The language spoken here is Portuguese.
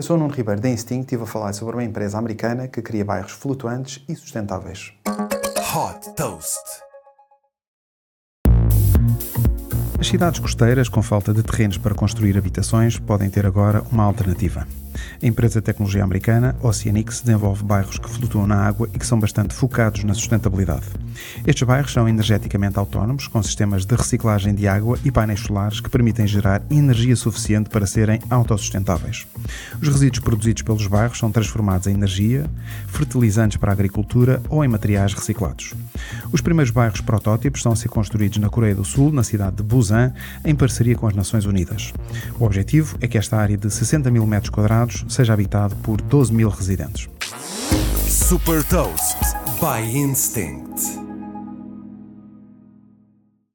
Eu sou o Nuno Ribeiro da Instinct e estive a falar sobre uma empresa americana que cria bairros flutuantes e sustentáveis. Hot Toast. As cidades costeiras, com falta de terrenos para construir habitações, podem ter agora uma alternativa. A empresa de tecnologia americana Oceanics desenvolve bairros que flutuam na água e que são bastante focados na sustentabilidade. Estes bairros são energeticamente autónomos, com sistemas de reciclagem de água e painéis solares que permitem gerar energia suficiente para serem autossustentáveis. Os resíduos produzidos pelos bairros são transformados em energia, fertilizantes para a agricultura ou em materiais reciclados. Os primeiros bairros protótipos estão a ser construídos na Coreia do Sul, na cidade de Busan, em parceria com as Nações Unidas. O objetivo é que esta área de 60 mil metros quadrados seja habitado por 12 mil residentes. Super Toast by Instinct.